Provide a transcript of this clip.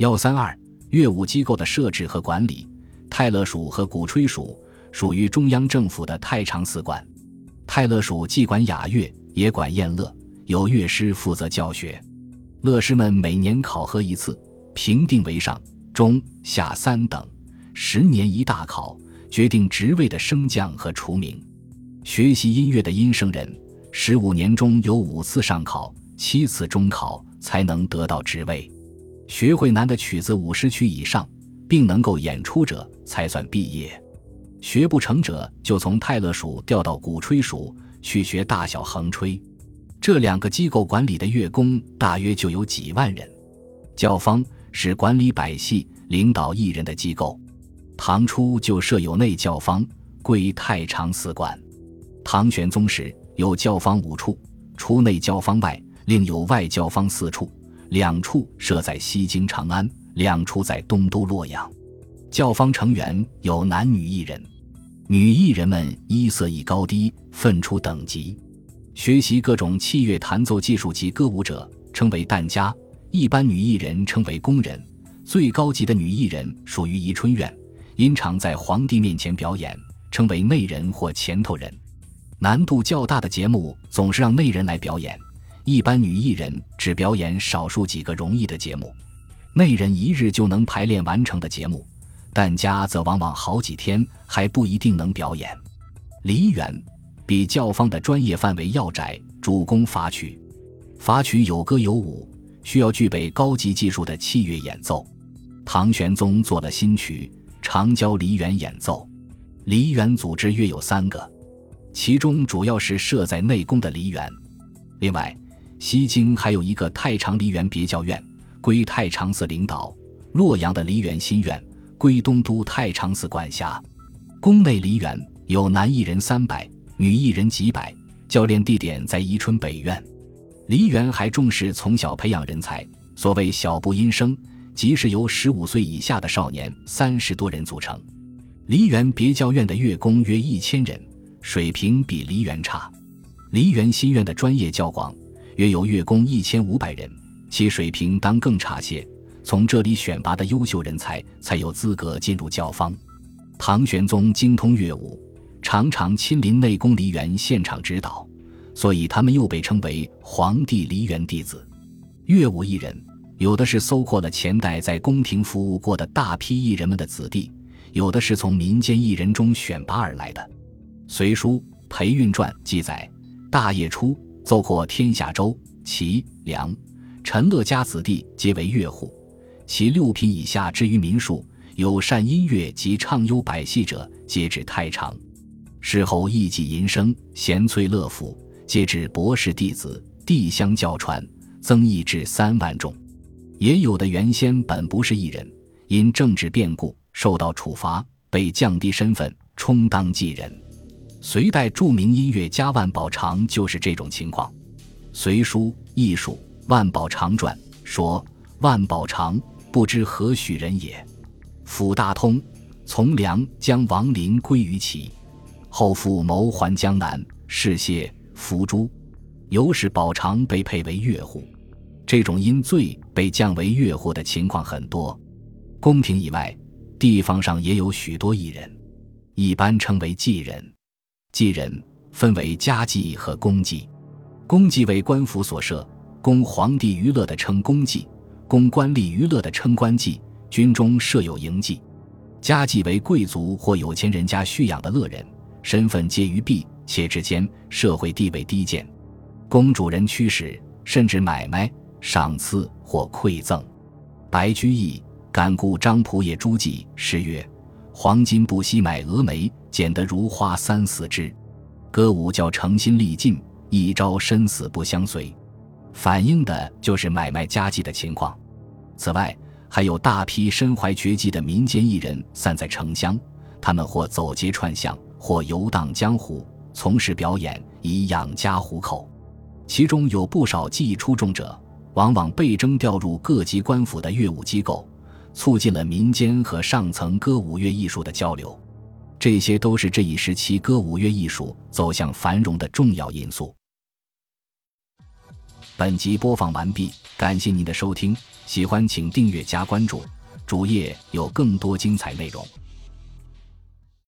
幺三二乐舞机构的设置和管理，泰勒署和鼓吹署属于中央政府的太常寺管。泰勒署既管雅乐，也管宴乐，由乐师负责教学。乐师们每年考核一次，评定为上、中、下三等，十年一大考，决定职位的升降和除名。学习音乐的音声人，十五年中有五次上考，七次中考，才能得到职位。学会难的曲子五十曲以上，并能够演出者，才算毕业。学不成者，就从泰勒署调到鼓吹署去学大小横吹。这两个机构管理的乐工大约就有几万人。教坊是管理百戏、领导艺人的机构。唐初就设有内教坊，归太常寺管。唐玄宗时有教坊五处，除内教坊外，另有外教坊四处，两处设在西京长安，两处在东都洛阳。教坊成员有男女艺人，女艺人们衣色亦高低，分出等级。学习各种器乐弹奏技术及歌舞者称为旦家，一般女艺人称为宫人，最高级的女艺人属于宜春院，因常在皇帝面前表演，称为内人或前头人。难度较大的节目总是让内人来表演，一般女艺人只表演少数几个容易的节目，内人一日就能排练完成的节目，旦家则往往好几天还不一定能表演。梨园。比教坊的专业范围要窄，主攻法曲。法曲有歌有舞，需要具备高级技术的器乐演奏。唐玄宗做了新曲，常教梨园演奏。梨园组织约有三个，其中主要是设在内宫的梨园。另外，西京还有一个太常梨园别教院，归太常寺领导；洛阳的梨园新院归东都太常寺管辖。宫内梨园有男艺人三百。女艺人几百，教练地点在宜春北苑。梨园还重视从小培养人才，所谓小部音声，即是由十五岁以下的少年三十多人组成。梨园别教院的乐工约一千人，水平比梨园差。梨园新院的专业较广，约有乐工一千五百人，其水平当更差些。从这里选拔的优秀人才，才有资格进入教坊。唐玄宗精通乐舞。常常亲临内宫梨园现场指导，所以他们又被称为皇帝梨园弟子。乐舞艺人有的是搜括了前代在宫廷服务过的大批艺人们的子弟，有的是从民间艺人中选拔而来的。《隋书·裴运传》记载，大业初奏获天下州、齐、梁、陈乐家子弟皆为乐户，其六品以下至于民庶，有善音乐及唱优百戏者，皆至太常。事后艺伎吟声，贤粹乐府，皆至博士弟子，递相教传，增益至三万众。也有的原先本不是艺人，因政治变故受到处罚，被降低身份，充当妓人。隋代著名音乐家万宝长就是这种情况。《隋书·艺术·万宝长传》说：“万宝长不知何许人也，辅大通，从良将王林归于齐。”后复谋还江南，事谢伏诛，由使宝常被配为乐户。这种因罪被降为乐户的情况很多。宫廷以外，地方上也有许多艺人，一般称为妓人。祭人分为家祭和公祭。公祭为官府所设，供皇帝娱乐的称公祭，供官吏娱乐的称官祭。军中设有营妓。家祭为贵族或有钱人家蓄养的乐人。身份介于婢妾之间，社会地位低贱，公主人驱使，甚至买卖、赏赐或馈赠。白居易感顾张仆射诸妓，诗曰：“黄金不惜买蛾眉，剪得如花三四枝。”歌舞叫诚心力尽，一朝生死不相随，反映的就是买卖家妓的情况。此外，还有大批身怀绝技的民间艺人散在城乡，他们或走街串巷。或游荡江湖，从事表演以养家糊口，其中有不少技艺出众者，往往被征调入各级官府的乐舞机构，促进了民间和上层歌舞乐艺术的交流。这些都是这一时期歌舞乐艺术走向繁荣的重要因素。本集播放完毕，感谢您的收听，喜欢请订阅加关注，主页有更多精彩内容。